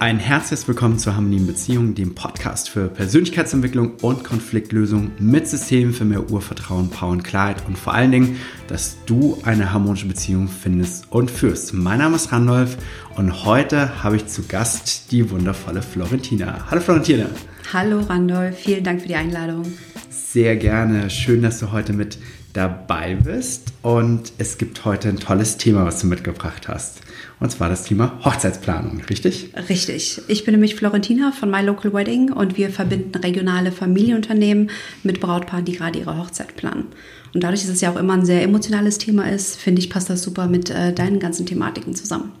Ein herzliches Willkommen zur Harmonie in Beziehungen, dem Podcast für Persönlichkeitsentwicklung und Konfliktlösung mit Systemen für mehr Urvertrauen, Power und Klarheit und vor allen Dingen, dass du eine harmonische Beziehung findest und führst. Mein Name ist Randolph und heute habe ich zu Gast die wundervolle Florentina. Hallo Florentina. Hallo Randolph, vielen Dank für die Einladung. Sehr gerne. Schön, dass du heute mit dabei bist. Und es gibt heute ein tolles Thema, was du mitgebracht hast. Und zwar das Thema Hochzeitsplanung, richtig? Richtig. Ich bin nämlich Florentina von My Local Wedding und wir verbinden regionale Familienunternehmen mit Brautpaaren, die gerade ihre Hochzeit planen. Und dadurch, dass es ja auch immer ein sehr emotionales Thema ist, finde ich, passt das super mit äh, deinen ganzen Thematiken zusammen.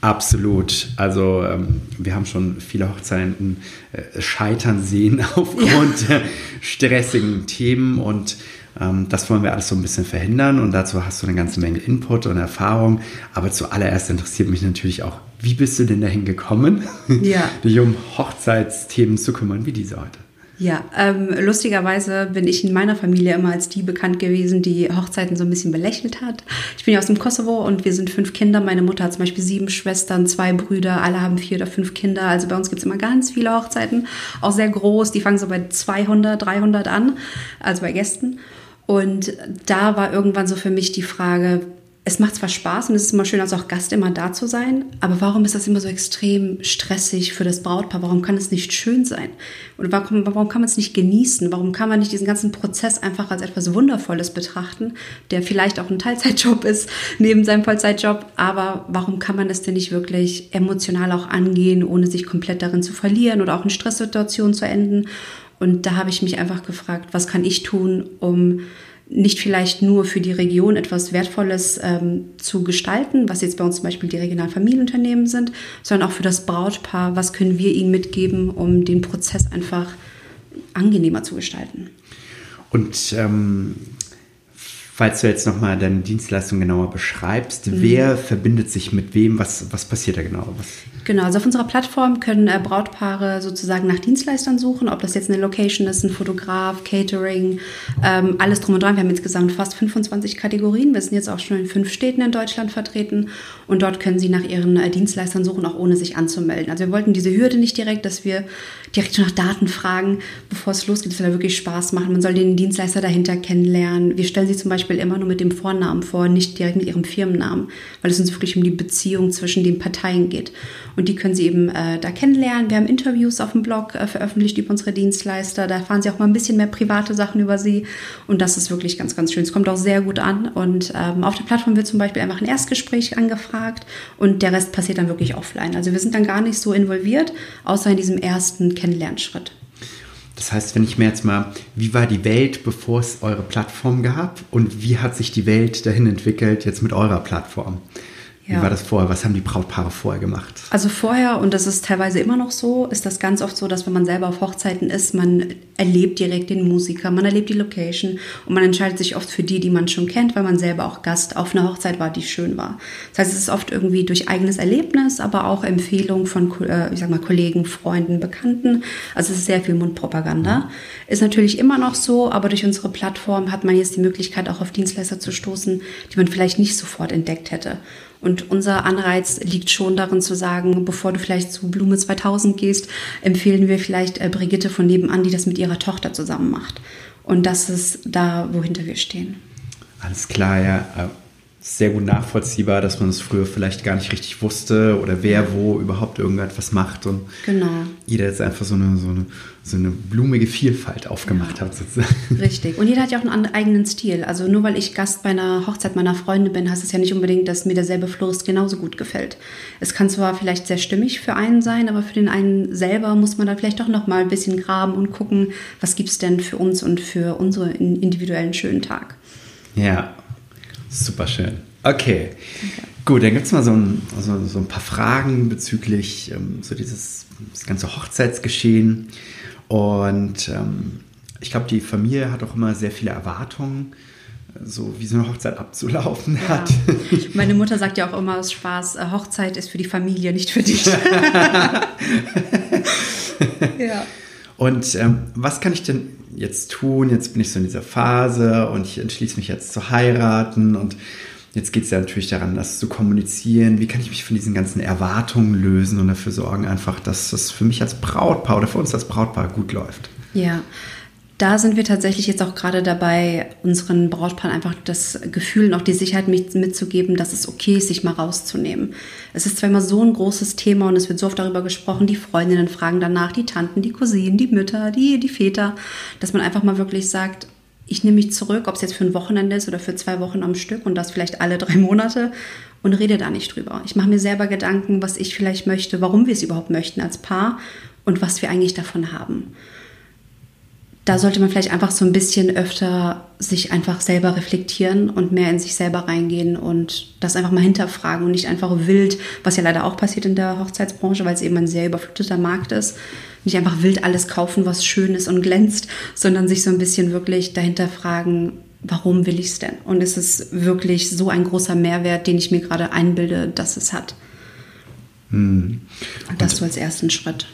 Absolut. Also ähm, wir haben schon viele Hochzeiten äh, scheitern sehen aufgrund ja. stressigen Themen und das wollen wir alles so ein bisschen verhindern und dazu hast du eine ganze Menge Input und Erfahrung. Aber zuallererst interessiert mich natürlich auch, wie bist du denn dahin gekommen, ja. dich um Hochzeitsthemen zu kümmern wie diese heute? Ja, ähm, lustigerweise bin ich in meiner Familie immer als die bekannt gewesen, die Hochzeiten so ein bisschen belächelt hat. Ich bin ja aus dem Kosovo und wir sind fünf Kinder. Meine Mutter hat zum Beispiel sieben Schwestern, zwei Brüder, alle haben vier oder fünf Kinder. Also bei uns gibt es immer ganz viele Hochzeiten, auch sehr groß. Die fangen so bei 200, 300 an, also bei Gästen. Und da war irgendwann so für mich die Frage, es macht zwar Spaß und es ist immer schön, als auch Gast immer da zu sein, aber warum ist das immer so extrem stressig für das Brautpaar? Warum kann es nicht schön sein? Oder warum, warum kann man es nicht genießen? Warum kann man nicht diesen ganzen Prozess einfach als etwas Wundervolles betrachten, der vielleicht auch ein Teilzeitjob ist, neben seinem Vollzeitjob? Aber warum kann man es denn nicht wirklich emotional auch angehen, ohne sich komplett darin zu verlieren oder auch in Stresssituationen zu enden? Und da habe ich mich einfach gefragt, was kann ich tun, um nicht vielleicht nur für die Region etwas Wertvolles ähm, zu gestalten, was jetzt bei uns zum Beispiel die regionalen Familienunternehmen sind, sondern auch für das Brautpaar, was können wir ihnen mitgeben, um den Prozess einfach angenehmer zu gestalten. Und ähm, falls du jetzt nochmal deine Dienstleistung genauer beschreibst, mhm. wer verbindet sich mit wem, was, was passiert da genau? Was? Genau, also auf unserer Plattform können äh, Brautpaare sozusagen nach Dienstleistern suchen, ob das jetzt eine Location ist, ein Fotograf, Catering, ähm, alles drum und dran. Wir haben insgesamt fast 25 Kategorien. Wir sind jetzt auch schon in fünf Städten in Deutschland vertreten und dort können sie nach ihren äh, Dienstleistern suchen, auch ohne sich anzumelden. Also wir wollten diese Hürde nicht direkt, dass wir direkt schon nach Daten fragen, bevor es losgeht. Das soll ja wirklich Spaß machen. Man soll den Dienstleister dahinter kennenlernen. Wir stellen sie zum Beispiel immer nur mit dem Vornamen vor, nicht direkt mit ihrem Firmennamen, weil es uns wirklich um die Beziehung zwischen den Parteien geht. Und die können Sie eben äh, da kennenlernen. Wir haben Interviews auf dem Blog äh, veröffentlicht über unsere Dienstleister. Da erfahren Sie auch mal ein bisschen mehr private Sachen über sie. Und das ist wirklich ganz, ganz schön. Es kommt auch sehr gut an. Und ähm, auf der Plattform wird zum Beispiel einfach ein Erstgespräch angefragt und der Rest passiert dann wirklich offline. Also wir sind dann gar nicht so involviert, außer in diesem ersten Kennenlernschritt. Das heißt, wenn ich mir jetzt mal, wie war die Welt, bevor es eure Plattform gab und wie hat sich die Welt dahin entwickelt jetzt mit eurer Plattform? Wie ja. war das vorher? Was haben die Brautpaare vorher gemacht? Also vorher, und das ist teilweise immer noch so, ist das ganz oft so, dass wenn man selber auf Hochzeiten ist, man erlebt direkt den Musiker, man erlebt die Location und man entscheidet sich oft für die, die man schon kennt, weil man selber auch Gast auf einer Hochzeit war, die schön war. Das heißt, es ist oft irgendwie durch eigenes Erlebnis, aber auch Empfehlung von, äh, ich sag mal, Kollegen, Freunden, Bekannten. Also es ist sehr viel Mundpropaganda. Mhm. Ist natürlich immer noch so, aber durch unsere Plattform hat man jetzt die Möglichkeit, auch auf Dienstleister zu stoßen, die man vielleicht nicht sofort entdeckt hätte. Und unser Anreiz liegt schon darin zu sagen, bevor du vielleicht zu Blume 2000 gehst, empfehlen wir vielleicht äh, Brigitte von nebenan, die das mit ihrer Tochter zusammen macht. Und das ist da, wohinter wir stehen. Alles klar, ja. Äh, sehr gut nachvollziehbar, dass man es früher vielleicht gar nicht richtig wusste oder wer wo überhaupt irgendetwas macht und genau. jeder jetzt einfach so eine, so eine, so eine blumige Vielfalt aufgemacht ja. hat sozusagen. Richtig. Und jeder hat ja auch einen eigenen Stil. Also nur weil ich Gast bei einer Hochzeit meiner Freunde bin, heißt es ja nicht unbedingt, dass mir derselbe Florist genauso gut gefällt. Es kann zwar vielleicht sehr stimmig für einen sein, aber für den einen selber muss man da vielleicht doch noch mal ein bisschen graben und gucken, was gibt es denn für uns und für unseren individuellen schönen Tag. Ja, Super schön. Okay. okay. Gut, dann gibt es mal so ein, so, so, ein paar Fragen bezüglich ähm, so dieses ganze Hochzeitsgeschehen. Und ähm, ich glaube, die Familie hat auch immer sehr viele Erwartungen, so wie so eine Hochzeit abzulaufen ja. hat. Meine Mutter sagt ja auch immer aus Spaß, äh, Hochzeit ist für die Familie, nicht für dich. ja. Und ähm, was kann ich denn jetzt tun? Jetzt bin ich so in dieser Phase und ich entschließe mich jetzt zu heiraten und Jetzt geht es ja natürlich daran, das zu kommunizieren. Wie kann ich mich von diesen ganzen Erwartungen lösen und dafür sorgen, einfach, dass das für mich als Brautpaar oder für uns als Brautpaar gut läuft? Ja, da sind wir tatsächlich jetzt auch gerade dabei, unseren Brautpaaren einfach das Gefühl und auch die Sicherheit mitzugeben, dass es okay ist, sich mal rauszunehmen. Es ist zwar immer so ein großes Thema und es wird so oft darüber gesprochen, die Freundinnen fragen danach, die Tanten, die Cousinen, die Mütter, die, die Väter, dass man einfach mal wirklich sagt, ich nehme mich zurück, ob es jetzt für ein Wochenende ist oder für zwei Wochen am Stück und das vielleicht alle drei Monate und rede da nicht drüber. Ich mache mir selber Gedanken, was ich vielleicht möchte, warum wir es überhaupt möchten als Paar und was wir eigentlich davon haben da sollte man vielleicht einfach so ein bisschen öfter sich einfach selber reflektieren und mehr in sich selber reingehen und das einfach mal hinterfragen und nicht einfach wild, was ja leider auch passiert in der Hochzeitsbranche, weil es eben ein sehr überfluteter Markt ist, nicht einfach wild alles kaufen, was schön ist und glänzt, sondern sich so ein bisschen wirklich dahinter fragen, warum will ich es denn? Und ist es wirklich so ein großer Mehrwert, den ich mir gerade einbilde, dass es hat? Hm. Und das so als ersten Schritt.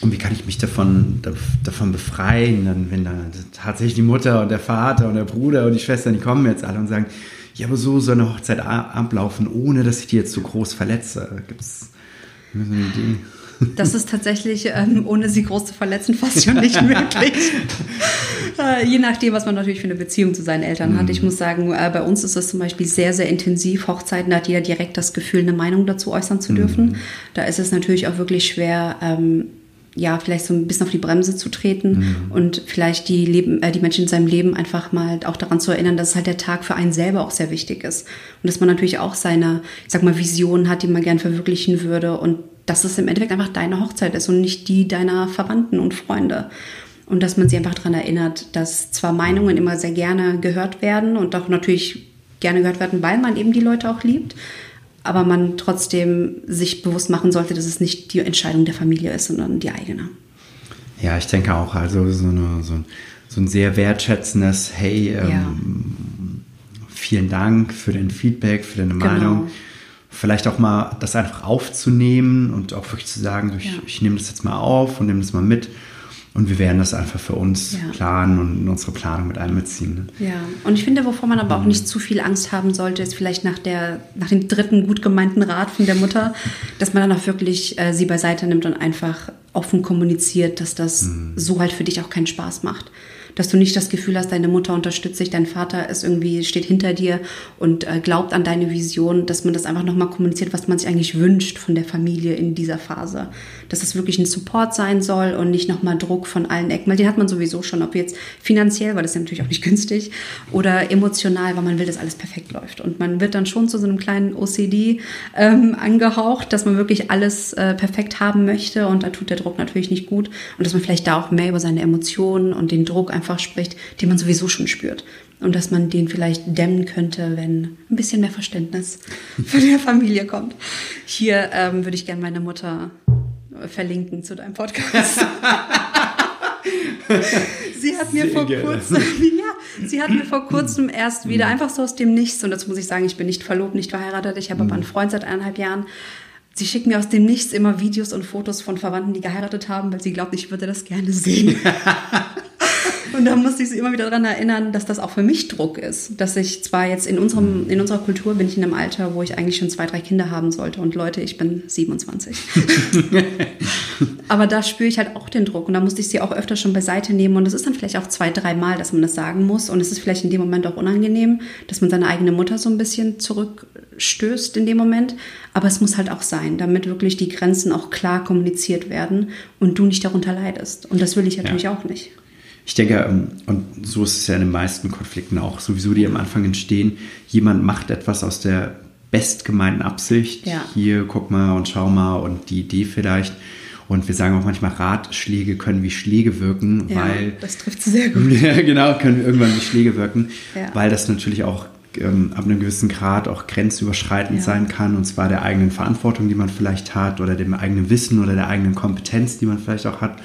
Und wie kann ich mich davon, davon befreien, dann, wenn dann tatsächlich die Mutter und der Vater und der Bruder und die Schwestern, die kommen jetzt alle und sagen, ja, aber so soll eine Hochzeit ablaufen, ohne dass ich die jetzt so groß verletze. Gibt es eine Idee? Das ist tatsächlich, ähm, ohne sie groß zu verletzen, fast schon nicht möglich. äh, je nachdem, was man natürlich für eine Beziehung zu seinen Eltern mhm. hat. Ich muss sagen, äh, bei uns ist es zum Beispiel sehr, sehr intensiv. Hochzeiten da hat jeder direkt das Gefühl, eine Meinung dazu äußern zu dürfen. Mhm. Da ist es natürlich auch wirklich schwer, ähm, ja, vielleicht so ein bisschen auf die Bremse zu treten mhm. und vielleicht die, Leben, äh, die Menschen in seinem Leben einfach mal auch daran zu erinnern, dass halt der Tag für einen selber auch sehr wichtig ist. Und dass man natürlich auch seine, ich sag mal, Visionen hat, die man gern verwirklichen würde und dass es im Endeffekt einfach deine Hochzeit ist und nicht die deiner Verwandten und Freunde. Und dass man sie einfach daran erinnert, dass zwar Meinungen immer sehr gerne gehört werden und auch natürlich gerne gehört werden, weil man eben die Leute auch liebt, aber man trotzdem sich bewusst machen sollte, dass es nicht die Entscheidung der Familie ist, sondern die eigene. Ja, ich denke auch, also so, eine, so, so ein sehr wertschätzendes, hey, ähm, ja. vielen Dank für dein Feedback, für deine genau. Meinung. Vielleicht auch mal das einfach aufzunehmen und auch wirklich zu sagen, ich, ja. ich nehme das jetzt mal auf und nehme das mal mit und wir werden das einfach für uns ja. planen und in unsere Planung mit einbeziehen. Ne? Ja, und ich finde, wovor man aber auch nicht zu viel Angst haben sollte, ist vielleicht nach, der, nach dem dritten gut gemeinten Rat von der Mutter, dass man dann auch wirklich äh, sie beiseite nimmt und einfach offen kommuniziert, dass das mhm. so halt für dich auch keinen Spaß macht dass du nicht das Gefühl hast, deine Mutter unterstützt dich, dein Vater ist irgendwie, steht hinter dir und äh, glaubt an deine Vision, dass man das einfach nochmal kommuniziert, was man sich eigentlich wünscht von der Familie in dieser Phase. Dass es wirklich ein Support sein soll und nicht nochmal Druck von allen Ecken, weil den hat man sowieso schon, ob jetzt finanziell, weil das ist ja natürlich auch nicht günstig, oder emotional, weil man will, dass alles perfekt läuft. Und man wird dann schon zu so einem kleinen OCD ähm, angehaucht, dass man wirklich alles äh, perfekt haben möchte und da tut der Druck natürlich nicht gut und dass man vielleicht da auch mehr über seine Emotionen und den Druck einfach einfach spricht, den man sowieso schon spürt. Und dass man den vielleicht dämmen könnte, wenn ein bisschen mehr Verständnis für die Familie kommt. Hier ähm, würde ich gerne meine Mutter verlinken zu deinem Podcast. sie hat mir Sehr vor kurzem, ja, sie hat mir vor kurzem erst wieder einfach so aus dem Nichts, und dazu muss ich sagen, ich bin nicht verlobt, nicht verheiratet, ich habe aber einen mhm. Freund seit eineinhalb Jahren. Sie schickt mir aus dem Nichts immer Videos und Fotos von Verwandten, die geheiratet haben, weil sie glaubt, ich würde das gerne sehen. Und da musste ich sie immer wieder daran erinnern, dass das auch für mich Druck ist. Dass ich zwar jetzt in, unserem, in unserer Kultur bin ich in einem Alter, wo ich eigentlich schon zwei, drei Kinder haben sollte. Und Leute, ich bin 27. Aber da spüre ich halt auch den Druck. Und da musste ich sie auch öfter schon beiseite nehmen. Und es ist dann vielleicht auch zwei, dreimal, dass man das sagen muss. Und es ist vielleicht in dem Moment auch unangenehm, dass man seine eigene Mutter so ein bisschen zurückstößt in dem Moment. Aber es muss halt auch sein, damit wirklich die Grenzen auch klar kommuniziert werden und du nicht darunter leidest. Und das will ich natürlich ja. auch nicht. Ich denke, ähm, und so ist es ja in den meisten Konflikten auch sowieso, die am Anfang entstehen, jemand macht etwas aus der bestgemeinten Absicht. Ja. Hier, guck mal und schau mal und die Idee vielleicht. Und wir sagen auch manchmal, Ratschläge können wie Schläge wirken, ja, weil. Das trifft sehr gut. ja, genau, können irgendwann wie Schläge wirken, ja. weil das natürlich auch ähm, ab einem gewissen Grad auch grenzüberschreitend ja. sein kann, und zwar der eigenen Verantwortung, die man vielleicht hat, oder dem eigenen Wissen oder der eigenen Kompetenz, die man vielleicht auch hat.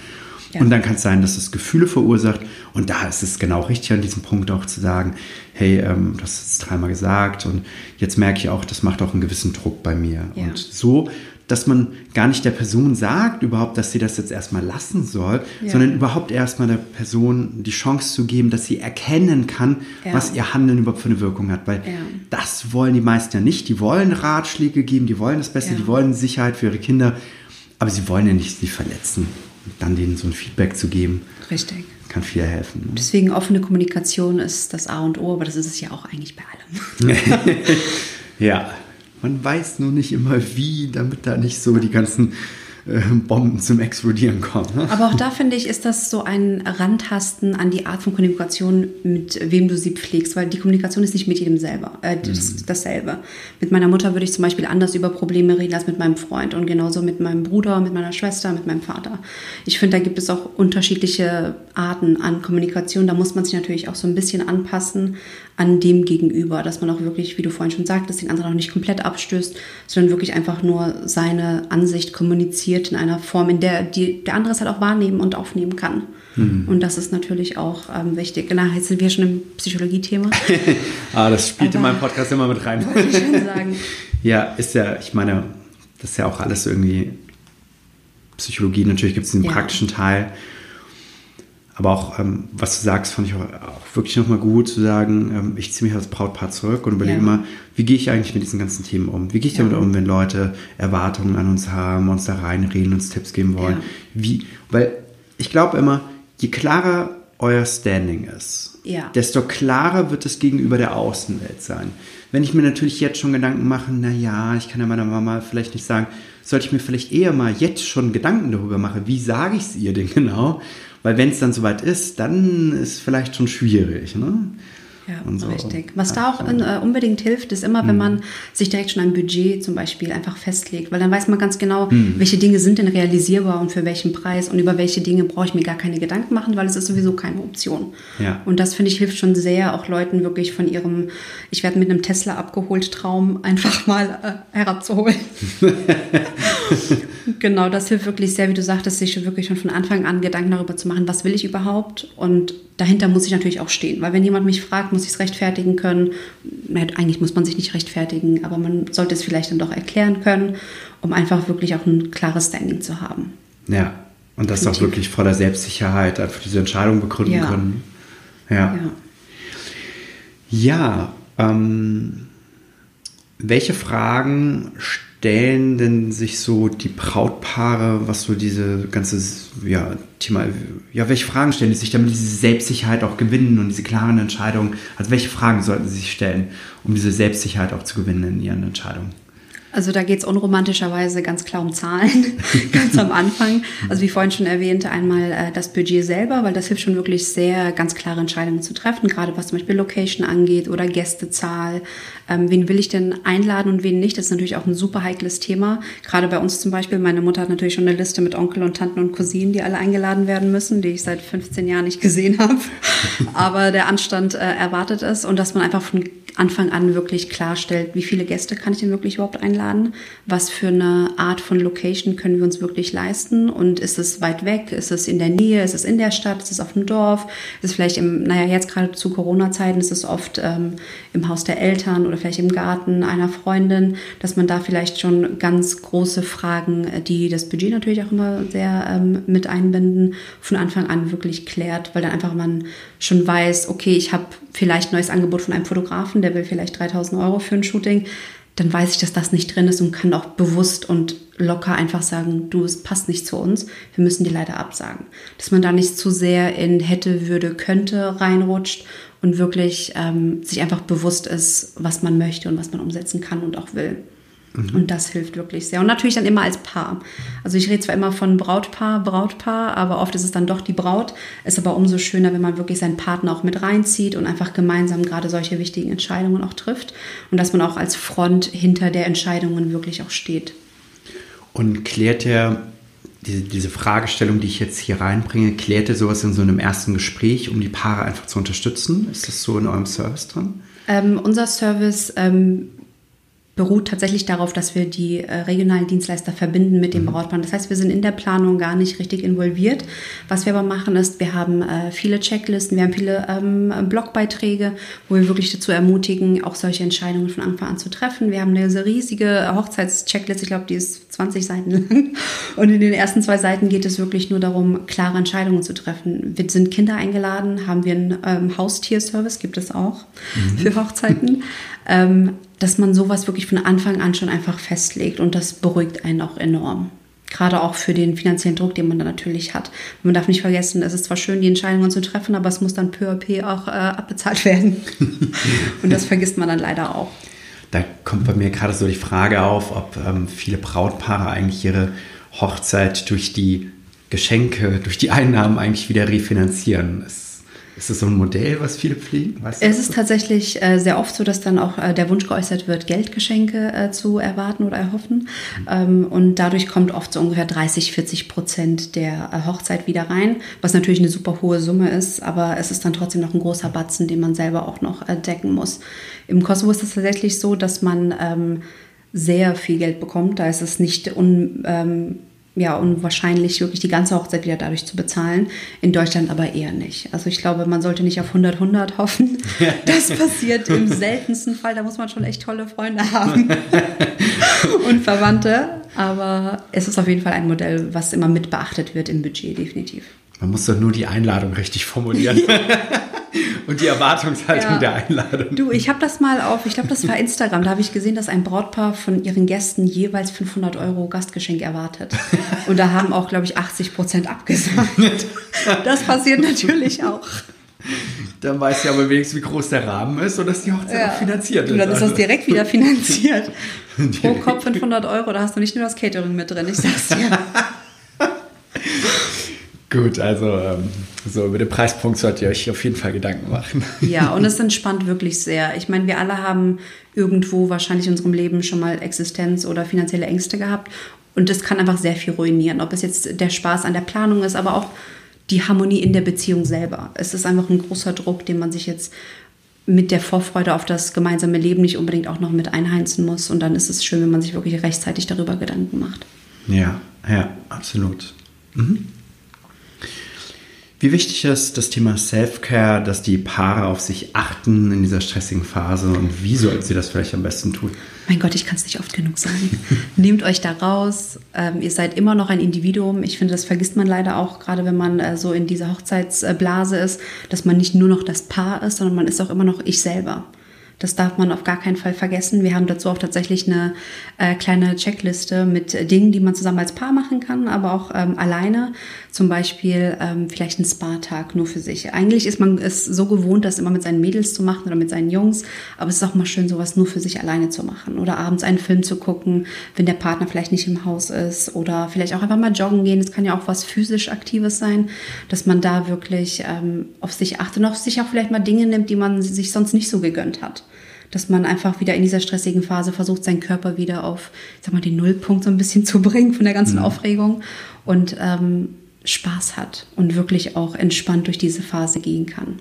Ja. Und dann kann es sein, dass es Gefühle verursacht. Und da ist es genau richtig an diesem Punkt auch zu sagen, hey, ähm, das ist dreimal gesagt und jetzt merke ich auch, das macht auch einen gewissen Druck bei mir. Ja. Und so dass man gar nicht der Person sagt überhaupt, dass sie das jetzt erstmal lassen soll, Ja. sondern überhaupt erstmal der Person die Chance zu geben, dass sie erkennen kann, was ihr Handeln überhaupt für eine Wirkung hat. Weil das wollen die meisten ja nicht. Die wollen Ratschläge geben, die wollen das Beste, die wollen Sicherheit für ihre Kinder, aber sie wollen ja nicht sie verletzen. Dann denen so ein Feedback zu geben, Richtig. kann viel helfen. ne? Deswegen offene Kommunikation ist das A und O, aber das ist es ja auch eigentlich bei allem. Ja, man weiß nur nicht immer wie, damit da nicht so die ganzen äh, Bomben zum Explodieren kommen. Ne? Aber auch da finde ich, ist das so ein Rantasten an die Art von Kommunikation, mit wem du sie pflegst, weil die Kommunikation ist nicht mit jedem selber, äh, das, dasselbe. Mit meiner Mutter würde ich zum Beispiel anders über Probleme reden als mit meinem Freund und genauso mit meinem Bruder, mit meiner Schwester, mit meinem Vater. Ich finde, da gibt es auch unterschiedliche Arten an Kommunikation. Da muss man sich natürlich auch so ein bisschen anpassen an dem Gegenüber, dass man auch wirklich, wie du vorhin schon sagtest, den anderen auch nicht komplett abstößt, sondern wirklich einfach nur seine Ansicht kommuniziert in einer Form, in der die, der andere es halt auch wahrnehmen und aufnehmen kann. Und das ist natürlich auch ähm, wichtig. Genau, jetzt sind wir schon im Psychologie-Thema. Ah, das spielt in Aber- meinem Podcast immer mit rein. Wollte ich schon sagen. Ja, ist ja, ich meine, das ist ja auch alles irgendwie Psychologie. Natürlich gibt es den Ja. praktischen Teil. Aber auch, ähm, was du sagst, fand ich auch, auch wirklich nochmal gut zu sagen, ähm, ich ziehe mich als Brautpaar zurück und überlege Ja. immer, wie gehe ich eigentlich mit diesen ganzen Themen um? Wie gehe ich damit um, wenn Leute Erwartungen an uns haben, uns da reinreden, uns Tipps geben wollen? Ja. Wie, weil ich glaube immer, je klarer euer Standing ist, Ja. desto klarer wird es gegenüber der Außenwelt sein. Wenn ich mir natürlich jetzt schon Gedanken mache, na ja, ich kann ja meiner Mama vielleicht nicht sagen, sollte ich mir vielleicht eher mal jetzt schon Gedanken darüber machen, wie sage ich es ihr denn genau? Weil wenn es dann soweit ist, dann ist es vielleicht schon schwierig. Ne? Ja, so. richtig. Was da auch in, äh, unbedingt hilft, ist immer, wenn man sich direkt schon ein Budget zum Beispiel einfach festlegt, weil dann weiß man ganz genau, welche Dinge sind denn realisierbar und für welchen Preis und über welche Dinge brauche ich mir gar keine Gedanken machen, weil es ist sowieso keine Option. Ja. Und das finde ich hilft schon sehr, auch Leuten wirklich von ihrem, ich werde mit einem Tesla abgeholt Traum einfach mal äh, herabzuholen. Genau, das hilft wirklich sehr, wie du sagtest, sich wirklich schon von Anfang an Gedanken darüber zu machen, was will ich überhaupt und dahinter muss ich natürlich auch stehen, weil wenn jemand mich fragt, muss ich es rechtfertigen können. Na, eigentlich muss man sich nicht rechtfertigen, aber man sollte es vielleicht dann doch erklären können, um einfach wirklich auch ein klares Standing zu haben. Ja, und das auch Definitiv. wirklich voller Selbstsicherheit einfach diese Entscheidung begründen Ja. können. Ja. Ja. Ja, ähm, welche Fragen stellen denn sich so die Brautpaare, was so diese ganze ja, Thema, ja, welche Fragen stellen die sich, damit diese Selbstsicherheit auch gewinnen und diese klaren Entscheidungen, also welche Fragen sollten sie sich stellen, um diese Selbstsicherheit auch zu gewinnen in ihren Entscheidungen? Also da geht es unromantischerweise ganz klar um Zahlen, ganz am Anfang. Also wie vorhin schon erwähnt, einmal äh, das Budget selber, weil das hilft schon wirklich sehr, ganz klare Entscheidungen zu treffen, gerade was zum Beispiel Location angeht oder Gästezahl. Ähm, wen will ich denn einladen und wen nicht? Das ist natürlich auch ein super heikles Thema. Gerade bei uns zum Beispiel, meine Mutter hat natürlich schon eine Liste mit Onkel und Tanten und Cousinen, die alle eingeladen werden müssen, die ich seit 15 Jahren nicht gesehen habe. Aber der Anstand äh, erwartet es und dass man einfach von Anfang an wirklich klarstellt, wie viele Gäste kann ich denn wirklich überhaupt einladen? Was für eine Art von Location können wir uns wirklich leisten? Und ist es weit weg? Ist es in der Nähe? Ist es in der Stadt? Ist es auf dem Dorf? Ist es vielleicht im, naja, jetzt gerade zu Corona-Zeiten ist es oft ähm, im Haus der Eltern oder vielleicht im Garten einer Freundin, dass man da vielleicht schon ganz große Fragen, äh, die das Budget natürlich auch immer sehr ähm, mit einbinden, von Anfang an wirklich klärt, weil dann einfach man schon weiß, okay, ich habe vielleicht ein neues Angebot von einem Fotografen, der will vielleicht 3000 Euro für ein Shooting, dann weiß ich, dass das nicht drin ist und kann auch bewusst und locker einfach sagen, du, es passt nicht zu uns, wir müssen dir leider absagen. Dass man da nicht zu sehr in hätte, würde, könnte reinrutscht und wirklich ähm, sich einfach bewusst ist, was man möchte und was man umsetzen kann und auch will. Und das hilft wirklich sehr. Und natürlich dann immer als Paar. Also ich rede zwar immer von Brautpaar, Brautpaar, aber oft ist es dann doch die Braut. Ist aber umso schöner, wenn man wirklich seinen Partner auch mit reinzieht und einfach gemeinsam gerade solche wichtigen Entscheidungen auch trifft. Und dass man auch als Front hinter der Entscheidungen wirklich auch steht. Und klärt er diese, diese Fragestellung, die ich jetzt hier reinbringe, klärt er sowas in so einem ersten Gespräch, um die Paare einfach zu unterstützen? Ist das so in eurem Service drin? Ähm, unser Service ähm, beruht tatsächlich darauf, dass wir die äh, regionalen Dienstleister verbinden mit dem mhm. Brautpaar. Das heißt, wir sind in der Planung gar nicht richtig involviert. Was wir aber machen ist, wir haben äh, viele Checklisten, wir haben viele ähm, Blogbeiträge, wo wir wirklich dazu ermutigen, auch solche Entscheidungen von Anfang an zu treffen. Wir haben eine riesige Hochzeitscheckliste, ich glaube, die ist 20 Seiten lang. Und in den ersten zwei Seiten geht es wirklich nur darum, klare Entscheidungen zu treffen. Wir sind Kinder eingeladen, haben wir einen ähm, Haustierservice, gibt es auch mhm. für Hochzeiten. ähm, dass man sowas wirklich von Anfang an schon einfach festlegt und das beruhigt einen auch enorm. Gerade auch für den finanziellen Druck, den man da natürlich hat. Man darf nicht vergessen, es ist zwar schön, die Entscheidungen zu treffen, aber es muss dann peu à peu auch äh, abbezahlt werden. und das vergisst man dann leider auch. Da kommt bei mir gerade so die Frage auf, ob ähm, viele Brautpaare eigentlich ihre Hochzeit durch die Geschenke, durch die Einnahmen eigentlich wieder refinanzieren. Es ist das so ein Modell, was viele pflegen? Weißt es ist tatsächlich äh, sehr oft so, dass dann auch äh, der Wunsch geäußert wird, Geldgeschenke äh, zu erwarten oder erhoffen. Mhm. Ähm, und dadurch kommt oft so ungefähr 30, 40 Prozent der äh, Hochzeit wieder rein, was natürlich eine super hohe Summe ist, aber es ist dann trotzdem noch ein großer Batzen, den man selber auch noch äh, decken muss. Im Kosovo ist es tatsächlich so, dass man ähm, sehr viel Geld bekommt. Da ist es nicht un, ähm, ja, unwahrscheinlich, wirklich die ganze Hochzeit wieder dadurch zu bezahlen. In Deutschland aber eher nicht. Also ich glaube, man sollte nicht auf 100, 100 hoffen. Das passiert im seltensten Fall. Da muss man schon echt tolle Freunde haben und Verwandte. Aber es ist auf jeden Fall ein Modell, was immer mit beachtet wird im Budget, definitiv. Man muss doch nur die Einladung richtig formulieren. und die Erwartungshaltung ja. der Einladung. Du, ich habe das mal auf, ich glaube, das war Instagram, da habe ich gesehen, dass ein Brautpaar von ihren Gästen jeweils 500 Euro Gastgeschenk erwartet. Und da haben auch, glaube ich, 80 Prozent abgesagt. Das passiert natürlich auch. Dann weißt du aber wenigstens, wie groß der Rahmen ist und dass die Hochzeit ja. auch finanziert ist. Und dann ist das direkt wieder finanziert. Pro Kopf 500 Euro, da hast du nicht nur das Catering mit drin, ich sag's dir. Gut, also ähm, so über den Preispunkt solltet ihr euch auf jeden Fall Gedanken machen. Ja, und es entspannt wirklich sehr. Ich meine, wir alle haben irgendwo wahrscheinlich in unserem Leben schon mal Existenz oder finanzielle Ängste gehabt. Und das kann einfach sehr viel ruinieren. Ob es jetzt der Spaß an der Planung ist, aber auch die Harmonie in der Beziehung selber. Es ist einfach ein großer Druck, den man sich jetzt mit der Vorfreude auf das gemeinsame Leben nicht unbedingt auch noch mit einheizen muss. Und dann ist es schön, wenn man sich wirklich rechtzeitig darüber Gedanken macht. Ja, ja, absolut. Mhm. Wie wichtig ist das Thema Self-Care, dass die Paare auf sich achten in dieser stressigen Phase und wie sollten sie das vielleicht am besten tun? Mein Gott, ich kann es nicht oft genug sagen. Nehmt euch da raus. Ähm, ihr seid immer noch ein Individuum. Ich finde, das vergisst man leider auch, gerade wenn man äh, so in dieser Hochzeitsblase ist, dass man nicht nur noch das Paar ist, sondern man ist auch immer noch ich selber. Das darf man auf gar keinen Fall vergessen. Wir haben dazu auch tatsächlich eine äh, kleine Checkliste mit Dingen, die man zusammen als Paar machen kann, aber auch ähm, alleine. Zum Beispiel ähm, vielleicht ein Spa-Tag nur für sich. Eigentlich ist man es so gewohnt, das immer mit seinen Mädels zu machen oder mit seinen Jungs, aber es ist auch mal schön, sowas nur für sich alleine zu machen. Oder abends einen Film zu gucken, wenn der Partner vielleicht nicht im Haus ist. Oder vielleicht auch einfach mal joggen gehen. Das kann ja auch was physisch Aktives sein, dass man da wirklich ähm, auf sich achtet und auf sich auch vielleicht mal Dinge nimmt, die man sich sonst nicht so gegönnt hat dass man einfach wieder in dieser stressigen Phase versucht, seinen Körper wieder auf, ich sag mal, den Nullpunkt so ein bisschen zu bringen von der ganzen ja. Aufregung und ähm, Spaß hat und wirklich auch entspannt durch diese Phase gehen kann.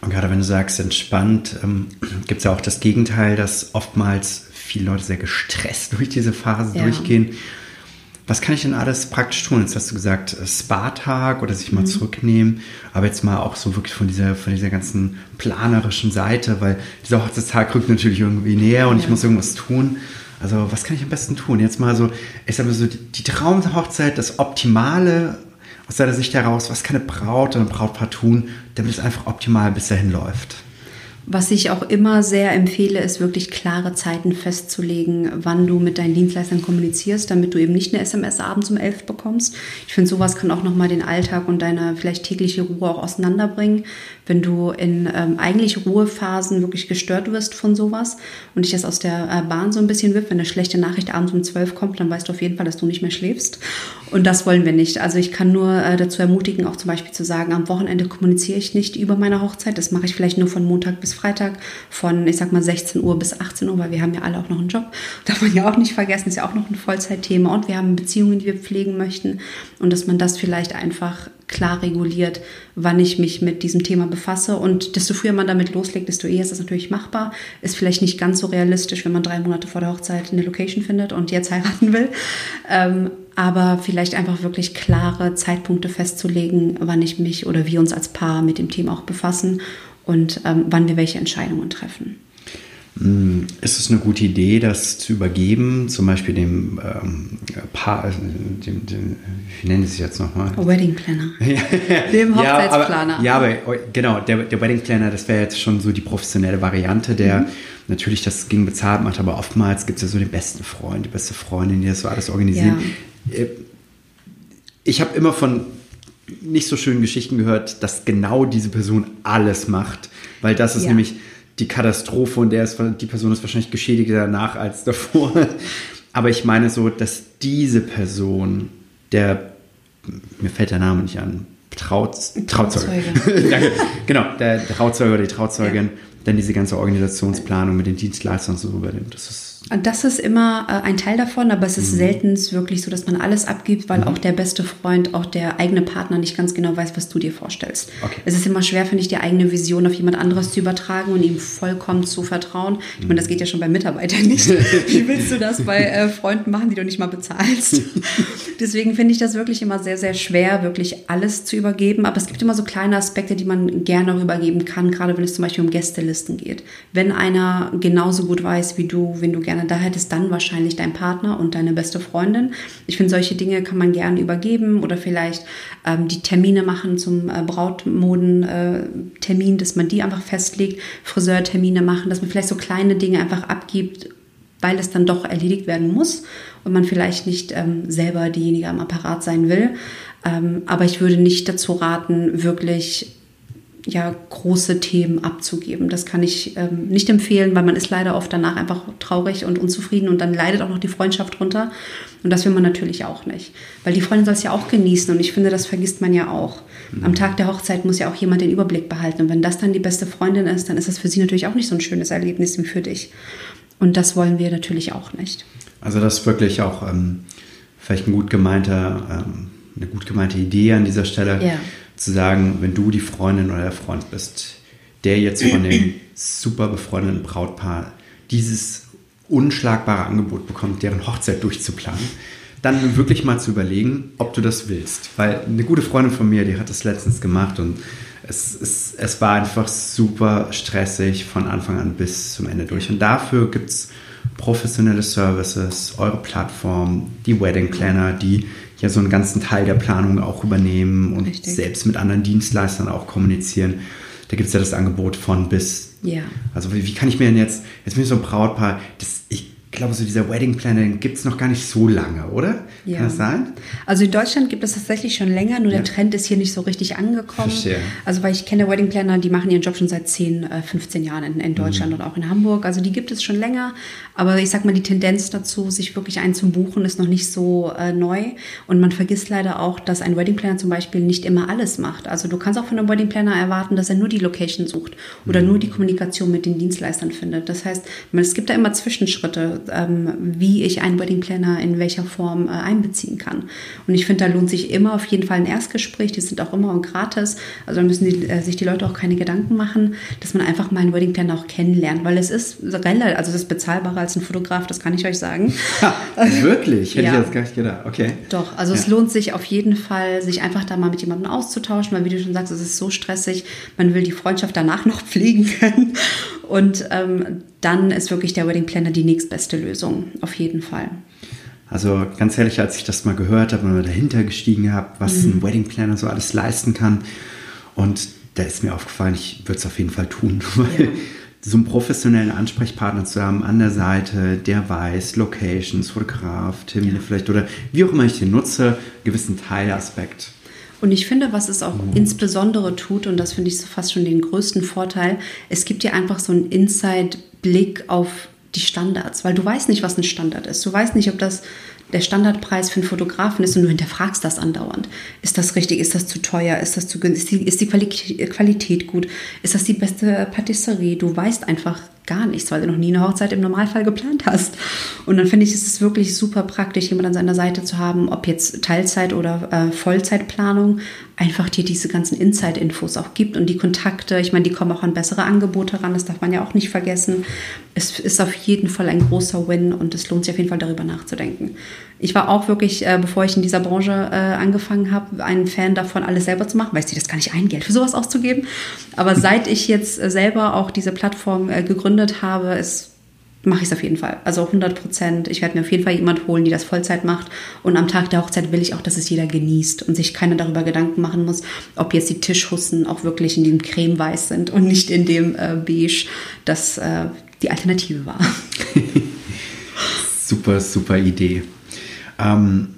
Und gerade wenn du sagst entspannt, ähm, gibt es ja auch das Gegenteil, dass oftmals viele Leute sehr gestresst durch diese Phase ja. durchgehen. Was kann ich denn alles praktisch tun? Jetzt hast du gesagt, äh, Spa-Tag oder sich mal mhm. zurücknehmen, aber jetzt mal auch so wirklich von dieser, von dieser ganzen planerischen Seite, weil dieser Hochzeitstag rückt natürlich irgendwie näher und ja. ich muss irgendwas tun. Also, was kann ich am besten tun? Jetzt mal so, ich sag mal so, die, die Traumhochzeit, das Optimale aus deiner Sicht heraus, was kann eine Braut oder ein Brautpaar tun, damit es einfach optimal bis dahin läuft? Was ich auch immer sehr empfehle, ist wirklich klare Zeiten festzulegen, wann du mit deinen Dienstleistern kommunizierst, damit du eben nicht eine SMS abends um elf bekommst. Ich finde, sowas kann auch nochmal den Alltag und deine vielleicht tägliche Ruhe auch auseinanderbringen wenn du in ähm, eigentlich Ruhephasen wirklich gestört wirst von sowas und dich das aus der äh, Bahn so ein bisschen wirft, wenn eine schlechte Nachricht abends um 12 kommt, dann weißt du auf jeden Fall, dass du nicht mehr schläfst. Und das wollen wir nicht. Also ich kann nur äh, dazu ermutigen, auch zum Beispiel zu sagen, am Wochenende kommuniziere ich nicht über meine Hochzeit. Das mache ich vielleicht nur von Montag bis Freitag, von, ich sag mal, 16 Uhr bis 18 Uhr, weil wir haben ja alle auch noch einen Job. Darf man ja auch nicht vergessen, ist ja auch noch ein Vollzeitthema. Und wir haben Beziehungen, die wir pflegen möchten. Und dass man das vielleicht einfach klar reguliert, wann ich mich mit diesem Thema befasse. Und desto früher man damit loslegt, desto eher ist das natürlich machbar. Ist vielleicht nicht ganz so realistisch, wenn man drei Monate vor der Hochzeit eine Location findet und jetzt heiraten will. Ähm, aber vielleicht einfach wirklich klare Zeitpunkte festzulegen, wann ich mich oder wir uns als Paar mit dem Thema auch befassen und ähm, wann wir welche Entscheidungen treffen. Hm, ist es eine gute Idee, das zu übergeben, zum Beispiel dem ähm, Paar, also dem, dem, wie nennen Sie es jetzt nochmal? Wedding Planner. dem Hochzeitsplaner. Ja, aber, ja, aber genau, der, der Wedding Planner, das wäre jetzt schon so die professionelle Variante, der mhm. natürlich das gegen bezahlt macht, aber oftmals gibt es ja so den besten Freund, die beste Freundin, die das so alles organisieren. Ja. Äh, ich habe immer von nicht so schönen Geschichten gehört, dass genau diese Person alles macht, weil das ist ja. nämlich die Katastrophe und der ist, die Person ist wahrscheinlich geschädigt danach als davor. Aber ich meine so, dass diese Person, der, mir fällt der Name nicht an, Traut, Trauzeuge. Danke. Genau, der Trauzeuge oder die Trauzeugin, ja. Dann diese ganze Organisationsplanung mit den Dienstleistern so übernimmt. Das ist das ist immer äh, ein Teil davon, aber es ist mhm. selten wirklich so, dass man alles abgibt, weil mhm. auch der beste Freund, auch der eigene Partner nicht ganz genau weiß, was du dir vorstellst. Okay. Es ist immer schwer, finde ich, die eigene Vision auf jemand anderes zu übertragen und ihm vollkommen zu vertrauen. Ich meine, das geht ja schon bei Mitarbeitern nicht. Wie willst du das bei äh, Freunden machen, die du nicht mal bezahlst? Deswegen finde ich das wirklich immer sehr, sehr schwer, wirklich alles zu übergeben. Aber es gibt immer so kleine Aspekte, die man gerne übergeben kann, gerade wenn es zum Beispiel um Gästelisten geht. Wenn einer genauso gut weiß wie du, wenn du gerne gerne da hättest, dann wahrscheinlich dein Partner und deine beste Freundin. Ich finde, solche Dinge kann man gerne übergeben oder vielleicht ähm, die Termine machen zum äh, Brautmoden-Termin, äh, dass man die einfach festlegt, Friseurtermine machen, dass man vielleicht so kleine Dinge einfach abgibt, weil es dann doch erledigt werden muss und man vielleicht nicht ähm, selber diejenige am Apparat sein will. Ähm, aber ich würde nicht dazu raten, wirklich ja, große Themen abzugeben. Das kann ich ähm, nicht empfehlen, weil man ist leider oft danach einfach traurig und unzufrieden und dann leidet auch noch die Freundschaft drunter. Und das will man natürlich auch nicht. Weil die Freundin soll es ja auch genießen und ich finde, das vergisst man ja auch. Mhm. Am Tag der Hochzeit muss ja auch jemand den Überblick behalten. Und wenn das dann die beste Freundin ist, dann ist das für sie natürlich auch nicht so ein schönes Erlebnis wie für dich. Und das wollen wir natürlich auch nicht. Also das ist wirklich auch ähm, vielleicht ein gut gemeinter, ähm, eine gut gemeinte Idee an dieser Stelle. Ja zu sagen, wenn du die Freundin oder der Freund bist, der jetzt von dem super befreundeten Brautpaar dieses unschlagbare Angebot bekommt, deren Hochzeit durchzuplanen, dann wirklich mal zu überlegen, ob du das willst. Weil eine gute Freundin von mir, die hat das letztens gemacht und es, es, es war einfach super stressig von Anfang an bis zum Ende durch. Und dafür gibt es professionelle Services, eure Plattform, die Wedding Planner, die ja so einen ganzen Teil der Planung auch übernehmen und Richtig. selbst mit anderen Dienstleistern auch kommunizieren. Da gibt es ja das Angebot von bis. Ja. Also wie, wie, kann ich mir denn jetzt, jetzt bin ich so ein Brautpaar, das, ich glaube, so dieser Wedding Planner gibt es noch gar nicht so lange, oder? Ja. Kann das sein? Also in Deutschland gibt es tatsächlich schon länger, nur ja. der Trend ist hier nicht so richtig angekommen. Verstehe. Also weil ich kenne Wedding Planner, die machen ihren Job schon seit 10, 15 äh, Jahren in, in Deutschland mhm. und auch in Hamburg. Also die gibt es schon länger, aber ich sag mal, die Tendenz dazu, sich wirklich einen zu buchen, ist noch nicht so äh, neu. Und man vergisst leider auch, dass ein Wedding Planner zum Beispiel nicht immer alles macht. Also du kannst auch von einem Wedding Planner erwarten, dass er nur die Location sucht oder mhm. nur die Kommunikation mit den Dienstleistern findet. Das heißt, es gibt da immer Zwischenschritte wie ich einen Wedding Planner in welcher Form äh, einbeziehen kann. Und ich finde, da lohnt sich immer auf jeden Fall ein Erstgespräch. Die sind auch immer gratis. Also da müssen die, äh, sich die Leute auch keine Gedanken machen, dass man einfach mal einen Wedding Planner auch kennenlernt, weil es ist relativ, also das ist bezahlbarer als ein Fotograf, das kann ich euch sagen. Ha, wirklich? Hätte ja. ich jetzt gar nicht gedacht. Okay. Doch, also ja. es lohnt sich auf jeden Fall, sich einfach da mal mit jemandem auszutauschen, weil wie du schon sagst, es ist so stressig. Man will die Freundschaft danach noch pflegen können. Und ähm, dann ist wirklich der Wedding Planner die nächstbeste Lösung, auf jeden Fall. Also ganz ehrlich, als ich das mal gehört habe und dahinter gestiegen habe, was mhm. ein Wedding Planner so alles leisten kann, und da ist mir aufgefallen, ich würde es auf jeden Fall tun, weil ja. so einen professionellen Ansprechpartner zu haben an der Seite, der weiß, Locations, Fotograf, Termine ja. vielleicht oder wie auch immer ich den nutze, gewissen Teilaspekt und ich finde, was es auch insbesondere tut, und das finde ich so fast schon den größten Vorteil, es gibt dir einfach so einen Inside-Blick auf die Standards, weil du weißt nicht, was ein Standard ist. Du weißt nicht, ob das der Standardpreis für einen Fotografen ist und du hinterfragst das andauernd. Ist das richtig? Ist das zu teuer? Ist das zu günstig? Ist die, ist die Qualität gut? Ist das die beste Patisserie? Du weißt einfach gar nichts, weil du noch nie eine Hochzeit im Normalfall geplant hast. Und dann finde ich, ist es wirklich super praktisch, jemand an seiner Seite zu haben, ob jetzt Teilzeit oder äh, Vollzeitplanung, einfach dir diese ganzen Inside-Infos auch gibt und die Kontakte. Ich meine, die kommen auch an bessere Angebote ran, das darf man ja auch nicht vergessen. Es ist auf jeden Fall ein großer Win und es lohnt sich auf jeden Fall darüber nachzudenken. Ich war auch wirklich, äh, bevor ich in dieser Branche äh, angefangen habe, ein Fan davon, alles selber zu machen, weil ich sehe das gar nicht ein, Geld für sowas auszugeben. Aber seit ich jetzt äh, selber auch diese Plattform äh, gegründet habe, ist mache ich es auf jeden Fall. Also 100 Prozent. Ich werde mir auf jeden Fall jemand holen, die das Vollzeit macht. Und am Tag der Hochzeit will ich auch, dass es jeder genießt und sich keiner darüber Gedanken machen muss, ob jetzt die Tischhussen auch wirklich in dem Cremeweiß sind und nicht in dem äh, Beige, das äh, die Alternative war. super, super Idee. Ähm,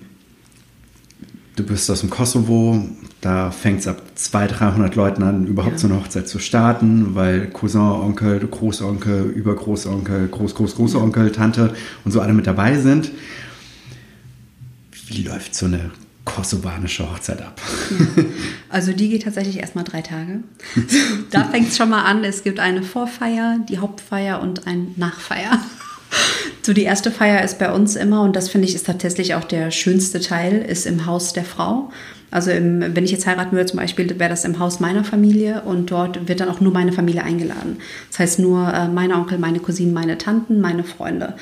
du bist aus dem Kosovo, da fängt es ab 200, 300 Leuten an, überhaupt ja. so eine Hochzeit zu starten, weil Cousin, Onkel, Großonkel, Übergroßonkel, Groß, Groß, Großonkel, Tante und so alle mit dabei sind. Wie läuft so eine kosovanische Hochzeit ab? Ja. Also die geht tatsächlich erstmal drei Tage. da fängt es schon mal an. Es gibt eine Vorfeier, die Hauptfeier und ein Nachfeier. So, die erste Feier ist bei uns immer, und das finde ich ist tatsächlich auch der schönste Teil, ist im Haus der Frau. Also im, wenn ich jetzt heiraten würde zum Beispiel, wäre das im Haus meiner Familie und dort wird dann auch nur meine Familie eingeladen. Das heißt nur äh, meine Onkel, meine Cousinen, meine Tanten, meine Freunde.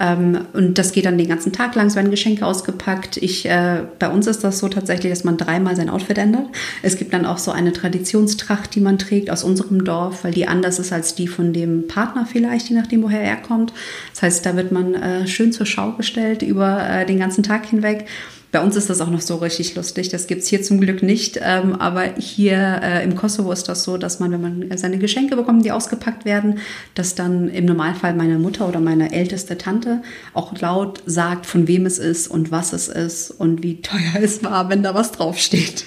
Ähm, und das geht dann den ganzen Tag lang, es werden Geschenke ausgepackt. Ich, äh, bei uns ist das so tatsächlich, dass man dreimal sein Outfit ändert. Es gibt dann auch so eine Traditionstracht, die man trägt aus unserem Dorf, weil die anders ist als die von dem Partner vielleicht, je nachdem, woher er kommt. Das heißt, da wird man äh, schön zur Schau gestellt über äh, den ganzen Tag hinweg. Bei uns ist das auch noch so richtig lustig. Das gibt es hier zum Glück nicht. Ähm, aber hier äh, im Kosovo ist das so, dass man, wenn man seine Geschenke bekommt, die ausgepackt werden, dass dann im Normalfall meine Mutter oder meine älteste Tante auch laut sagt, von wem es ist und was es ist und wie teuer es war, wenn da was draufsteht.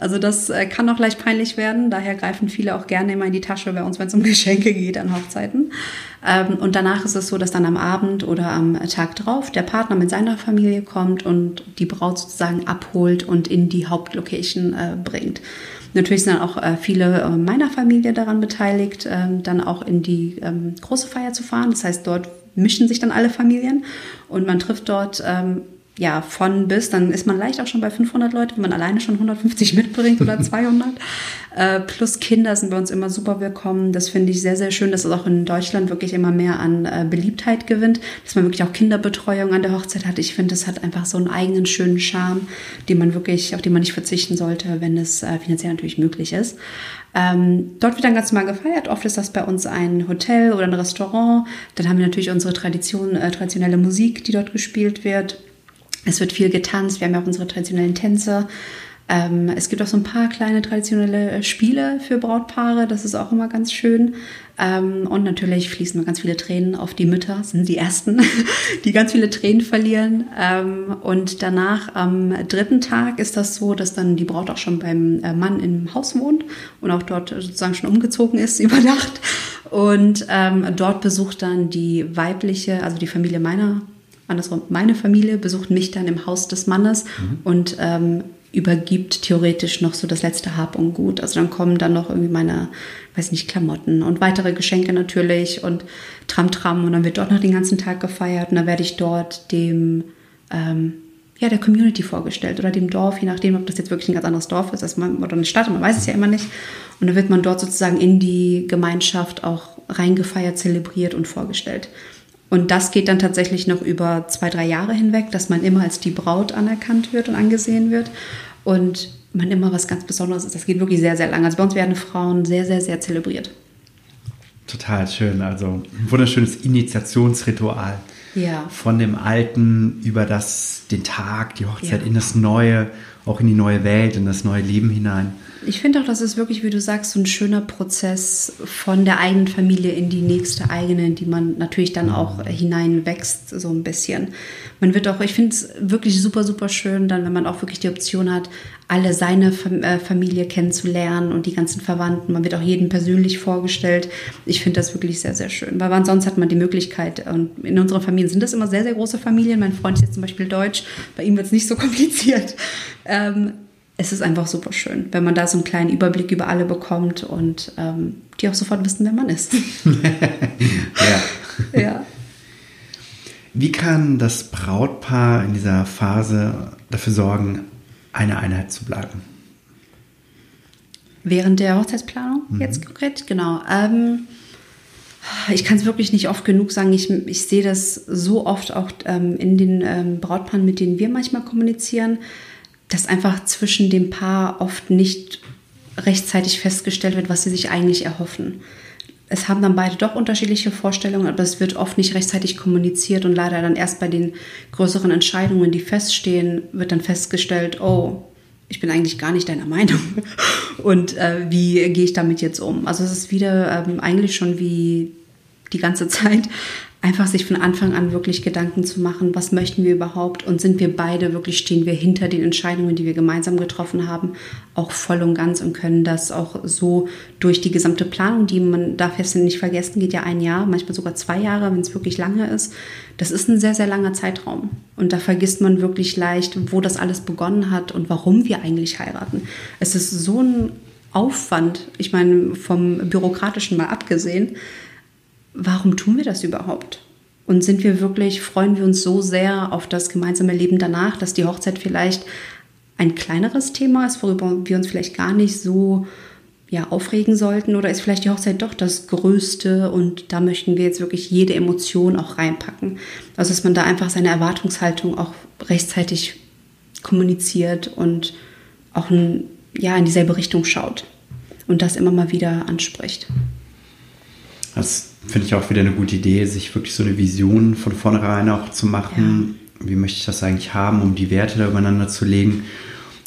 Also das äh, kann auch leicht peinlich werden. Daher greifen viele auch gerne immer in die Tasche bei uns, wenn es um Geschenke geht an Hochzeiten. Ähm, und danach ist es so, dass dann am Abend oder am Tag drauf der Partner mit seiner Familie kommt und die Braut sozusagen abholt und in die Hauptlocation äh, bringt. Natürlich sind dann auch äh, viele meiner Familie daran beteiligt, ähm, dann auch in die ähm, große Feier zu fahren. Das heißt, dort mischen sich dann alle Familien und man trifft dort ja, von bis, dann ist man leicht auch schon bei 500 Leuten, wenn man alleine schon 150 mitbringt oder 200. äh, plus Kinder sind bei uns immer super willkommen. Das finde ich sehr, sehr schön, dass es auch in Deutschland wirklich immer mehr an äh, Beliebtheit gewinnt, dass man wirklich auch Kinderbetreuung an der Hochzeit hat. Ich finde, das hat einfach so einen eigenen schönen Charme, den man wirklich, auf den man nicht verzichten sollte, wenn es äh, finanziell natürlich möglich ist. Ähm, dort wird dann ganz normal gefeiert. Oft ist das bei uns ein Hotel oder ein Restaurant. Dann haben wir natürlich unsere Tradition, äh, traditionelle Musik, die dort gespielt wird. Es wird viel getanzt. Wir haben ja auch unsere traditionellen Tänze. Ähm, es gibt auch so ein paar kleine traditionelle äh, Spiele für Brautpaare. Das ist auch immer ganz schön. Ähm, und natürlich fließen ganz viele Tränen auf die Mütter. Das sind die ersten, die ganz viele Tränen verlieren. Ähm, und danach am dritten Tag ist das so, dass dann die Braut auch schon beim äh, Mann im Haus wohnt und auch dort sozusagen schon umgezogen ist über Nacht. Und ähm, dort besucht dann die weibliche, also die Familie meiner andersrum, meine Familie besucht mich dann im Haus des Mannes mhm. und ähm, übergibt theoretisch noch so das letzte Hab und Gut. Also dann kommen dann noch irgendwie meine, weiß nicht, Klamotten und weitere Geschenke natürlich und Tram Tram und dann wird dort noch den ganzen Tag gefeiert und dann werde ich dort dem ähm, ja, der Community vorgestellt oder dem Dorf, je nachdem, ob das jetzt wirklich ein ganz anderes Dorf ist als man, oder eine Stadt, man weiß es ja immer nicht. Und dann wird man dort sozusagen in die Gemeinschaft auch reingefeiert, zelebriert und vorgestellt. Und das geht dann tatsächlich noch über zwei, drei Jahre hinweg, dass man immer als die Braut anerkannt wird und angesehen wird. Und man immer was ganz Besonderes ist. Das geht wirklich sehr, sehr lang. Also bei uns werden Frauen sehr, sehr, sehr zelebriert. Total schön. Also ein wunderschönes Initiationsritual. Ja. Von dem Alten über das, den Tag, die Hochzeit ja. in das Neue, auch in die neue Welt, in das neue Leben hinein. Ich finde auch, das ist wirklich, wie du sagst, so ein schöner Prozess von der eigenen Familie in die nächste eigene, in die man natürlich dann auch hineinwächst, so ein bisschen. Man wird auch, ich finde es wirklich super, super schön, dann, wenn man auch wirklich die Option hat, alle seine äh, Familie kennenzulernen und die ganzen Verwandten. Man wird auch jedem persönlich vorgestellt. Ich finde das wirklich sehr, sehr schön. Weil sonst hat man die Möglichkeit, und in unserer Familie sind das immer sehr, sehr große Familien. Mein Freund ist jetzt zum Beispiel deutsch, bei ihm wird es nicht so kompliziert. Ähm, es ist einfach super schön, wenn man da so einen kleinen Überblick über alle bekommt und ähm, die auch sofort wissen, wer man ist. ja. ja. Wie kann das Brautpaar in dieser Phase dafür sorgen, eine Einheit zu bleiben? Während der Hochzeitsplanung mhm. jetzt konkret, genau. Ähm, ich kann es wirklich nicht oft genug sagen. Ich, ich sehe das so oft auch ähm, in den ähm, Brautpaaren, mit denen wir manchmal kommunizieren, dass einfach zwischen dem Paar oft nicht rechtzeitig festgestellt wird, was sie sich eigentlich erhoffen. Es haben dann beide doch unterschiedliche Vorstellungen, aber es wird oft nicht rechtzeitig kommuniziert und leider dann erst bei den größeren Entscheidungen, die feststehen, wird dann festgestellt, oh, ich bin eigentlich gar nicht deiner Meinung. Und äh, wie gehe ich damit jetzt um? Also es ist wieder ähm, eigentlich schon wie die ganze Zeit einfach sich von Anfang an wirklich Gedanken zu machen, was möchten wir überhaupt und sind wir beide wirklich, stehen wir hinter den Entscheidungen, die wir gemeinsam getroffen haben, auch voll und ganz und können das auch so durch die gesamte Planung, die man darf jetzt nicht vergessen, geht ja ein Jahr, manchmal sogar zwei Jahre, wenn es wirklich lange ist. Das ist ein sehr, sehr langer Zeitraum und da vergisst man wirklich leicht, wo das alles begonnen hat und warum wir eigentlich heiraten. Es ist so ein Aufwand, ich meine, vom bürokratischen mal abgesehen, warum tun wir das überhaupt? Und sind wir wirklich, freuen wir uns so sehr auf das gemeinsame Leben danach, dass die Hochzeit vielleicht ein kleineres Thema ist, worüber wir uns vielleicht gar nicht so ja, aufregen sollten? Oder ist vielleicht die Hochzeit doch das Größte und da möchten wir jetzt wirklich jede Emotion auch reinpacken? Also, dass man da einfach seine Erwartungshaltung auch rechtzeitig kommuniziert und auch ein, ja, in dieselbe Richtung schaut und das immer mal wieder anspricht. Das finde ich auch wieder eine gute Idee, sich wirklich so eine Vision von vornherein auch zu machen. Ja. Wie möchte ich das eigentlich haben, um die Werte da übereinander zu legen?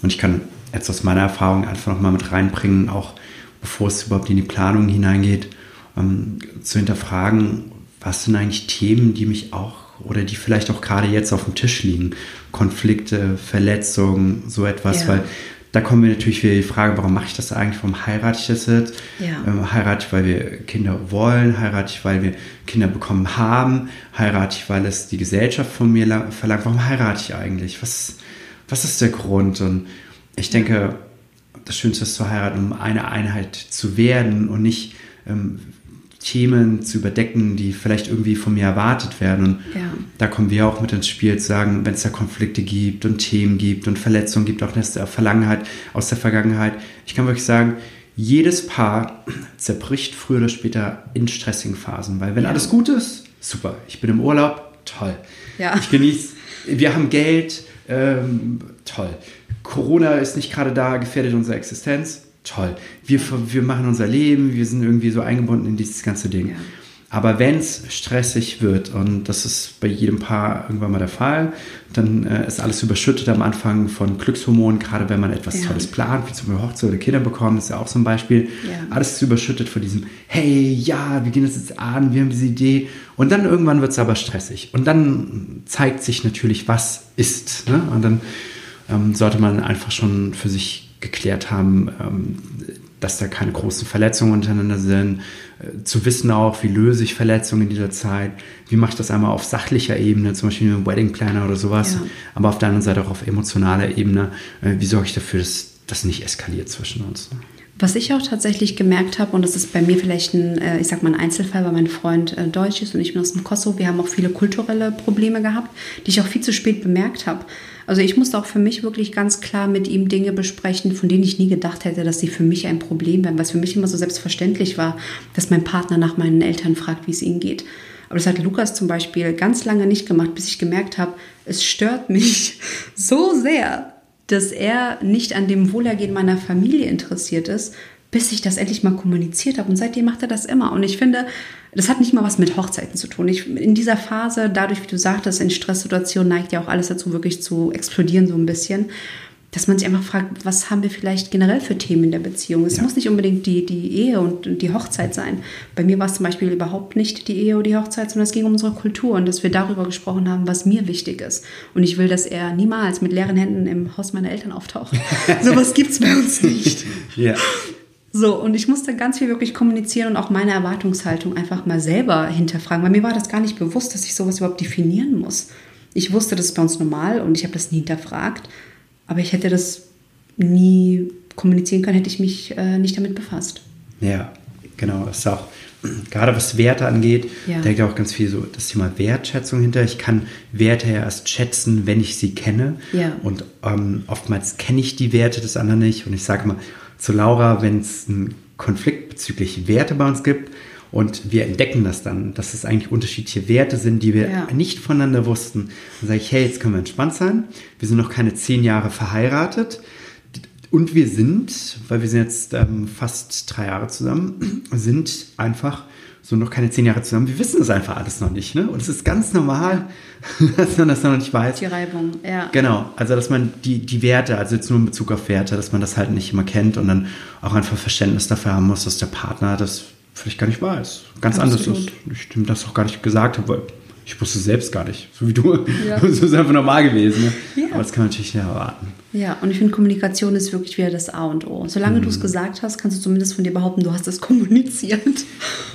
Und ich kann jetzt aus meiner Erfahrung einfach nochmal mit reinbringen, auch bevor es überhaupt in die Planung hineingeht, ähm, zu hinterfragen, was sind eigentlich Themen, die mich auch oder die vielleicht auch gerade jetzt auf dem Tisch liegen. Konflikte, Verletzungen, so etwas, ja. weil da kommen wir natürlich wieder die Frage, warum mache ich das eigentlich? Warum heirate ich das jetzt? Ja. Ähm, heirate ich, weil wir Kinder wollen? Heirate ich, weil wir Kinder bekommen haben? Heirate ich, weil es die Gesellschaft von mir verlangt? Warum heirate ich eigentlich? Was, was ist der Grund? Und ich denke, das Schönste ist zu heiraten, um eine Einheit zu werden und nicht ähm, Themen zu überdecken, die vielleicht irgendwie von mir erwartet werden. Und ja. da kommen wir auch mit ins Spiel, zu sagen, wenn es da Konflikte gibt und Themen gibt und Verletzungen gibt, auch aus der Vergangenheit, aus der Vergangenheit. Ich kann wirklich sagen, jedes Paar zerbricht früher oder später in stressigen Phasen, weil wenn ja. alles gut ist, super. Ich bin im Urlaub, toll. Ja. Ich genieße, wir haben Geld, ähm, toll. Corona ist nicht gerade da, gefährdet unsere Existenz, toll. Wir, wir machen unser Leben, wir sind irgendwie so eingebunden in dieses ganze Ding. Ja. Aber wenn es stressig wird, und das ist bei jedem Paar irgendwann mal der Fall, dann äh, ist alles überschüttet am Anfang von Glückshormonen, gerade wenn man etwas ja. Tolles plant, wie zum Beispiel Hochzeit oder Kinder bekommen, ist ja auch so ein Beispiel. Ja. Alles ist überschüttet von diesem, hey, ja, wir gehen das jetzt an, wir haben diese Idee. Und dann irgendwann wird es aber stressig. Und dann zeigt sich natürlich, was ist. Ne? Und dann ähm, sollte man einfach schon für sich geklärt haben, ähm, dass da keine großen Verletzungen untereinander sind, äh, zu wissen auch, wie löse ich Verletzungen in dieser Zeit, wie mache ich das einmal auf sachlicher Ebene, zum Beispiel mit einem Wedding Planner oder sowas, ja. aber auf der anderen Seite auch auf emotionaler Ebene, äh, wie sorge ich dafür, dass das nicht eskaliert zwischen uns. Was ich auch tatsächlich gemerkt habe, und das ist bei mir vielleicht ein, äh, ich sag mal, ein Einzelfall, weil mein Freund Deutsch ist und ich bin aus dem Kosovo, wir haben auch viele kulturelle Probleme gehabt, die ich auch viel zu spät bemerkt habe. Also ich musste auch für mich wirklich ganz klar mit ihm Dinge besprechen, von denen ich nie gedacht hätte, dass sie für mich ein Problem wären, was für mich immer so selbstverständlich war, dass mein Partner nach meinen Eltern fragt, wie es ihnen geht. Aber das hat Lukas zum Beispiel ganz lange nicht gemacht, bis ich gemerkt habe, es stört mich so sehr, dass er nicht an dem Wohlergehen meiner Familie interessiert ist, bis ich das endlich mal kommuniziert habe. Und seitdem macht er das immer. Und ich finde, das hat nicht mal was mit Hochzeiten zu tun. Ich, in dieser Phase, dadurch, wie du sagtest, in Stresssituationen neigt ja auch alles dazu, wirklich zu explodieren so ein bisschen. Dass man sich einfach fragt, was haben wir vielleicht generell für Themen in der Beziehung? Es ja. muss nicht unbedingt die, die Ehe und die Hochzeit sein. Bei mir war es zum Beispiel überhaupt nicht die Ehe oder die Hochzeit, sondern es ging um unsere Kultur und dass wir darüber gesprochen haben, was mir wichtig ist. Und ich will, dass er niemals mit leeren Händen im Haus meiner Eltern auftaucht. Sowas gibt es bei uns nicht. ja. So, und ich musste ganz viel wirklich kommunizieren und auch meine Erwartungshaltung einfach mal selber hinterfragen, weil mir war das gar nicht bewusst, dass ich sowas überhaupt definieren muss. Ich wusste, das ist bei uns normal und ich habe das nie hinterfragt, aber ich hätte das nie kommunizieren können, hätte ich mich äh, nicht damit befasst. Ja, genau. Das ist auch gerade was Werte angeht, Ja. da liegt auch ganz viel so das Thema Wertschätzung hinter. Ich kann Werte ja erst schätzen, wenn ich sie kenne. Ja. Und ähm, oftmals kenne ich die Werte des anderen nicht. Und ich sage mal zu Laura, wenn es einen Konflikt bezüglich Werte bei uns gibt und wir entdecken das dann, dass es eigentlich unterschiedliche Werte sind, die wir Ja. nicht voneinander wussten, dann sage ich, hey, jetzt können wir entspannt sein. Wir sind noch keine zehn Jahre verheiratet. Und wir sind, weil wir sind jetzt ähm, fast drei Jahre zusammen, sind einfach so noch keine zehn Jahre zusammen. Wir wissen das einfach alles noch nicht. Ne? Und es ist ganz normal, dass man das noch nicht weiß. Die Reibung, ja. Genau, also dass man die, die Werte, also jetzt nur in Bezug auf Werte, dass man das halt nicht immer kennt und dann auch einfach Verständnis dafür haben muss, dass der Partner das vielleicht gar nicht weiß. Ganz anders ist. Ich dem das auch gar nicht gesagt habe, weil ich wusste es selbst gar nicht. So wie du. Ja. Das ist einfach normal gewesen. Ne? Ja. Aber das kann man natürlich nicht erwarten. Ja, und ich finde, Kommunikation ist wirklich wieder das A und O. Solange du es Mhm. gesagt hast, kannst du zumindest von dir behaupten, du hast es kommuniziert.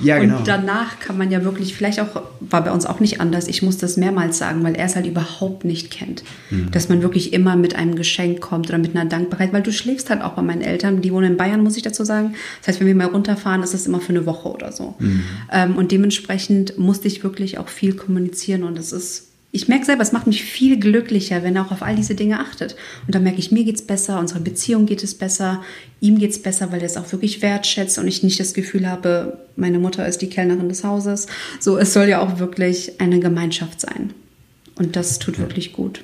Ja, genau. Und danach kann man ja wirklich, vielleicht auch, war bei uns auch nicht anders, ich muss das mehrmals sagen, weil er es halt überhaupt nicht kennt. Mhm. Dass man wirklich immer mit einem Geschenk kommt oder mit einer Dankbarkeit, weil du schläfst halt auch bei meinen Eltern, die wohnen in Bayern, muss ich dazu sagen. Das heißt, wenn wir mal runterfahren, ist das immer für eine Woche oder so. Mhm. Ähm, und dementsprechend musste ich wirklich auch viel kommunizieren und es ist ich merke selber, es macht mich viel glücklicher, wenn er auch auf all diese Dinge achtet. Und dann merke ich, mir geht es besser, unserer Beziehung geht es besser, ihm geht es besser, weil er es auch wirklich wertschätzt und ich nicht das Gefühl habe, meine Mutter ist die Kellnerin des Hauses. So, es soll ja auch wirklich eine Gemeinschaft sein. Und das tut wirklich gut.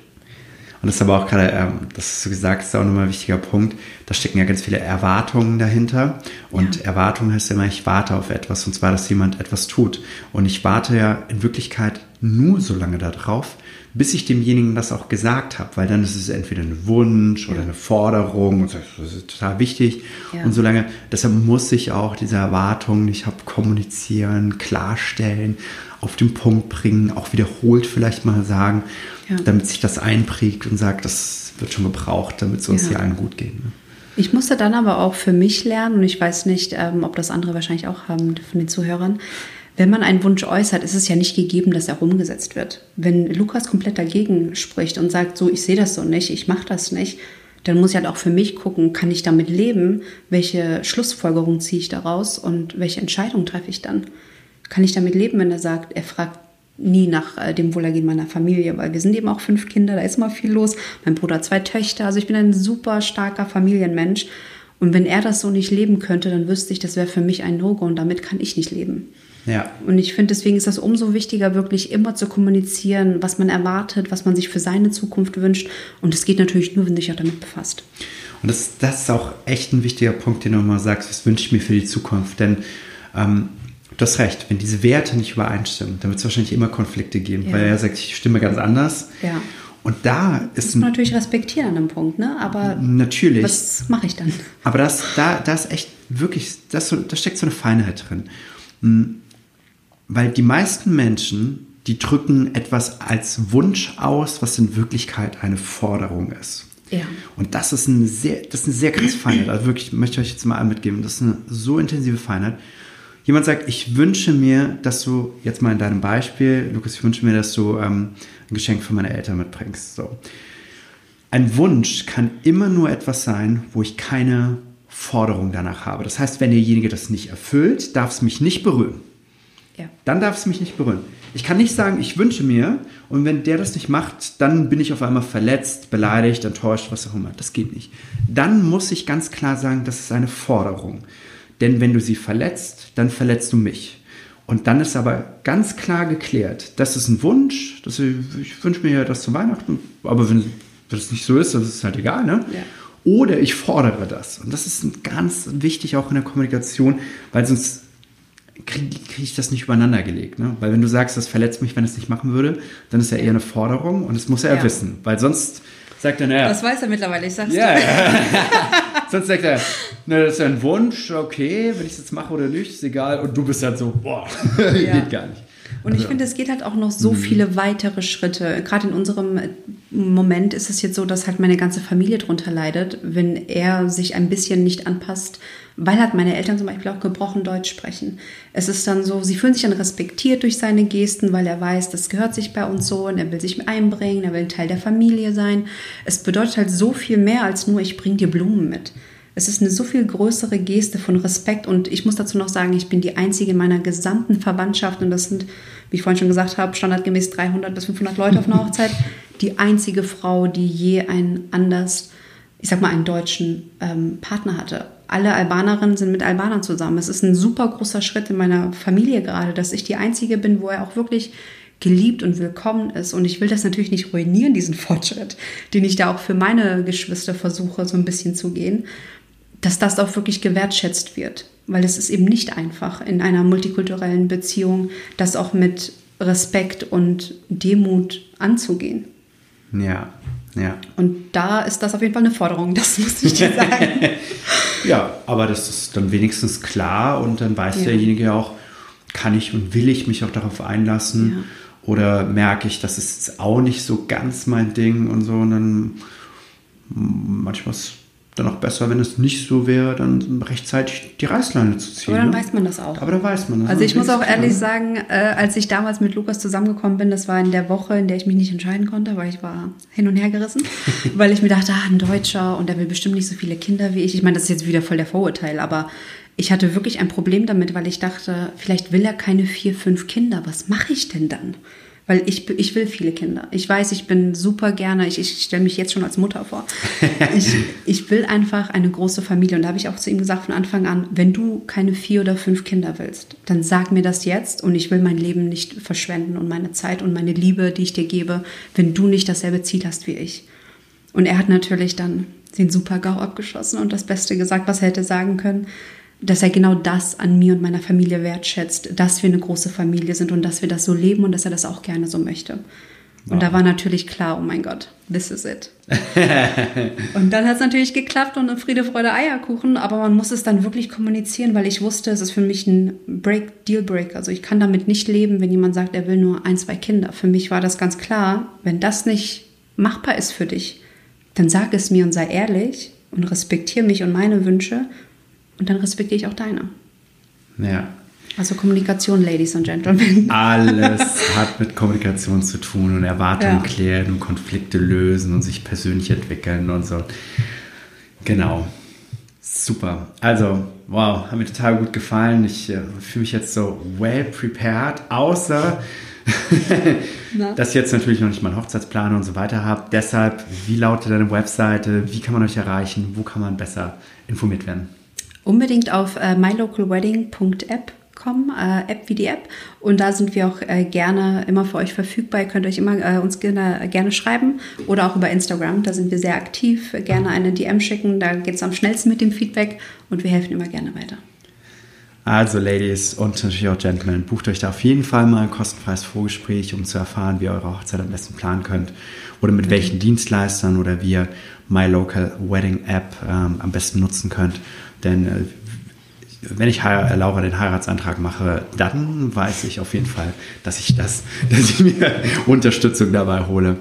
Und das ist aber auch gerade, ähm, das du gesagt hast, ist auch nochmal ein wichtiger Punkt. Da stecken ja ganz viele Erwartungen dahinter. Und Ja. Erwartung heißt ja immer, ich warte auf etwas. Und zwar, dass jemand etwas tut. Und ich warte ja in Wirklichkeit nur so lange darauf, bis ich demjenigen das auch gesagt habe. Weil dann ist es entweder ein Wunsch oder eine Forderung. Und das ist total wichtig. Ja. Und solange, deshalb muss ich auch diese Erwartungen, ich habe kommunizieren, klarstellen, auf den Punkt bringen, auch wiederholt vielleicht mal sagen, Ja. damit sich das einprägt und sagt, das wird schon gebraucht, damit es uns Ja. hier allen gut geht. Ne? Ich musste dann aber auch für mich lernen, und ich weiß nicht, ähm, ob das andere wahrscheinlich auch haben von den Zuhörern, wenn man einen Wunsch äußert, ist es ja nicht gegeben, dass er umgesetzt wird. Wenn Lukas komplett dagegen spricht und sagt, so, ich sehe das so nicht, ich mache das nicht, dann muss ich halt auch für mich gucken, kann ich damit leben, welche Schlussfolgerung ziehe ich daraus und welche Entscheidung treffe ich dann? Kann ich damit leben, wenn er sagt, er fragt nie nach äh, dem Wohlergehen meiner Familie, weil wir sind eben auch fünf Kinder, da ist immer viel los. Mein Bruder hat zwei Töchter, also ich bin ein super starker Familienmensch. Und wenn er das so nicht leben könnte, dann wüsste ich, das wäre für mich ein No-Go und damit kann ich nicht leben. Ja, Und ich finde, deswegen ist das umso wichtiger, wirklich immer zu kommunizieren, was man erwartet, was man sich für seine Zukunft wünscht. Und es geht natürlich nur, wenn du dich auch damit befasst. und das, das ist auch echt ein wichtiger Punkt, den du mal sagst, was wünsche ich mir für die Zukunft. Denn ähm, du hast recht, wenn diese Werte nicht übereinstimmen, dann wird es wahrscheinlich immer Konflikte geben, Ja. weil er sagt, ich stimme ganz anders. Ja. Und da ist Das muss man natürlich respektieren an einem Punkt, ne? Aber natürlich. was mache ich dann? Aber das, da, da ist echt wirklich, das, da steckt so eine Feinheit drin. Weil die meisten Menschen, die drücken etwas als Wunsch aus, was in Wirklichkeit eine Forderung ist. Ja. Und das ist eine sehr, das ist eine sehr krasse Feinheit. Also wirklich, möchte ich euch jetzt mal mitgeben, das ist eine so intensive Feinheit. Jemand sagt, ich wünsche mir, dass du, jetzt mal in deinem Beispiel, Lukas, ich wünsche mir, dass du ähm, ein Geschenk für meine Eltern mitbringst. So. Ein Wunsch kann immer nur etwas sein, wo ich keine Forderung danach habe. Das heißt, wenn derjenige das nicht erfüllt, darf es mich nicht berühren. Ja. Dann darf es mich nicht berühren. Ich kann nicht sagen, ich wünsche mir, und wenn der das nicht macht, dann bin ich auf einmal verletzt, beleidigt, enttäuscht, was auch immer. Das geht nicht. Dann muss ich ganz klar sagen, das ist eine Forderung. Denn wenn du sie verletzt, dann verletzt du mich. Und dann ist aber ganz klar geklärt, das ist ein Wunsch, das, ich wünsche mir ja das zu Weihnachten, aber wenn, das nicht so ist, dann ist es halt egal, ne? Ja. Oder ich fordere das. Und das ist ganz wichtig auch in der Kommunikation, weil sonst kriege krieg ich das nicht übereinander gelegt. Ne? Weil wenn du sagst, das verletzt mich, wenn es nicht machen würde, dann ist ja eher eine Forderung und das muss er Ja. wissen. Weil sonst sagt er, naja, Das weiß er mittlerweile, ich sag's ja, dir. ja. sonst sagt er, na, das ist ja ein Wunsch, okay, wenn ich es jetzt mache oder nicht, ist egal. Und du bist halt so, boah, Ja. geht gar nicht. Und ich finde, es geht halt auch noch so mhm. viele weitere Schritte. Gerade in unserem Moment ist es jetzt so, dass halt meine ganze Familie drunter leidet, wenn er sich ein bisschen nicht anpasst, weil halt meine Eltern zum Beispiel auch gebrochen Deutsch sprechen. Es ist dann so, sie fühlen sich dann respektiert durch seine Gesten, weil er weiß, das gehört sich bei uns so und er will sich einbringen, er will ein Teil der Familie sein. Es bedeutet halt so viel mehr als nur, ich bringe dir Blumen mit. Es ist eine so viel größere Geste von Respekt und ich muss dazu noch sagen, ich bin die einzige in meiner gesamten Verwandtschaft und das sind, wie ich vorhin schon gesagt habe, standardgemäß 300 bis 500 Leute auf einer Hochzeit, die einzige Frau, die je einen anders, ich sag mal, einen deutschen ähm, Partner hatte. Alle Albanerinnen sind mit Albanern zusammen. Es ist ein super großer Schritt in meiner Familie gerade, dass ich die einzige bin, wo er auch wirklich geliebt und willkommen ist. Und ich will das natürlich nicht ruinieren, diesen Fortschritt, den ich da auch für meine Geschwister versuche, so ein bisschen zu gehen dass das auch wirklich gewertschätzt wird. Weil es ist eben nicht einfach in einer multikulturellen Beziehung, das auch mit Respekt und Demut anzugehen. Ja, ja. Und da ist das auf jeden Fall eine Forderung, das muss ich dir sagen. ja, aber das ist dann wenigstens klar und dann weiß ja. derjenige auch, kann ich und will ich mich auch darauf einlassen ja. oder merke ich, das ist auch nicht so ganz mein Ding und so und dann manchmal dann auch besser, wenn es nicht so wäre, dann rechtzeitig die Reißleine zu ziehen. Aber dann ne? weiß man das auch. Aber dann weiß man das. Also ich muss auch ehrlich sagen, äh, als ich damals mit Lukas zusammengekommen bin, das war in der Woche, in der ich mich nicht entscheiden konnte, weil ich war hin und her gerissen, weil ich mir dachte, ah, ein Deutscher und der will bestimmt nicht so viele Kinder wie ich. Ich meine, das ist jetzt wieder voll der Vorurteil, aber ich hatte wirklich ein Problem damit, weil ich dachte, vielleicht will er keine vier, fünf Kinder. Was mache ich denn dann? Weil ich, ich will viele Kinder. Ich weiß, ich bin super gerne, ich, ich stelle mich jetzt schon als Mutter vor. ich, ich will einfach eine große Familie. Und da habe ich auch zu ihm gesagt von Anfang an, wenn du keine vier oder fünf Kinder willst, dann sag mir das jetzt und ich will mein Leben nicht verschwenden und meine Zeit und meine Liebe, die ich dir gebe, wenn du nicht dasselbe Ziel hast wie ich. Und er hat natürlich dann den super GAU abgeschossen und das Beste gesagt, was er hätte sagen können dass er genau das an mir und meiner Familie wertschätzt, dass wir eine große Familie sind und dass wir das so leben und dass er das auch gerne so möchte. Und wow. da war natürlich klar, oh mein Gott, this is it. und dann hat es natürlich geklappt und Friede, Freude, Eierkuchen, aber man muss es dann wirklich kommunizieren, weil ich wusste, es ist für mich ein Break, Dealbreak. Also ich kann damit nicht leben, wenn jemand sagt, er will nur ein, zwei Kinder. Für mich war das ganz klar, wenn das nicht machbar ist für dich, dann sag es mir und sei ehrlich und respektiere mich und meine Wünsche und dann respektiere ich auch deine. Ja. Also Kommunikation, Ladies and Gentlemen. Alles hat mit Kommunikation zu tun und Erwartungen ja. klären und Konflikte lösen und sich persönlich entwickeln und so. Genau. Super. Also, wow, hat mir total gut gefallen. Ich äh, fühle mich jetzt so well prepared, außer dass ich jetzt natürlich noch nicht mal einen Hochzeitsplan und so weiter habe. Deshalb, wie lautet deine Webseite? Wie kann man euch erreichen? Wo kann man besser informiert werden? Unbedingt auf äh, mylocalwedding.app kommen, äh, App wie die App. Und da sind wir auch äh, gerne immer für euch verfügbar. Ihr könnt euch immer äh, uns gerne, gerne schreiben oder auch über Instagram. Da sind wir sehr aktiv. Gerne eine DM schicken. Da geht es am schnellsten mit dem Feedback und wir helfen immer gerne weiter. Also Ladies und natürlich auch Gentlemen, bucht euch da auf jeden Fall mal ein kostenfreies Vorgespräch, um zu erfahren, wie ihr eure Hochzeit am besten planen könnt oder mit welchen Dienstleistern oder wie ihr My Local Wedding App ähm, am besten nutzen könnt. Denn äh, wenn ich Laura den Heiratsantrag mache, dann weiß ich auf jeden Fall, dass ich das, dass ich mir Unterstützung dabei hole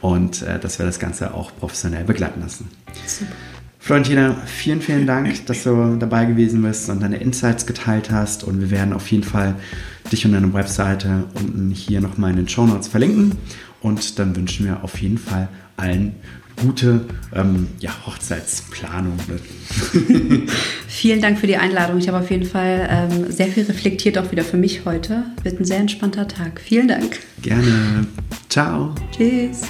und äh, dass wir das Ganze auch professionell begleiten lassen. Super. Florentina, vielen, vielen Dank, dass du dabei gewesen bist und deine Insights geteilt hast. Und wir werden auf jeden Fall dich und deine Webseite unten hier nochmal in den Show Notes verlinken. Und dann wünschen wir auf jeden Fall allen gute ähm, ja, Hochzeitsplanung. Vielen Dank für die Einladung. Ich habe auf jeden Fall ähm, sehr viel reflektiert, auch wieder für mich heute. Wird ein sehr entspannter Tag. Vielen Dank. Gerne. Ciao. Tschüss.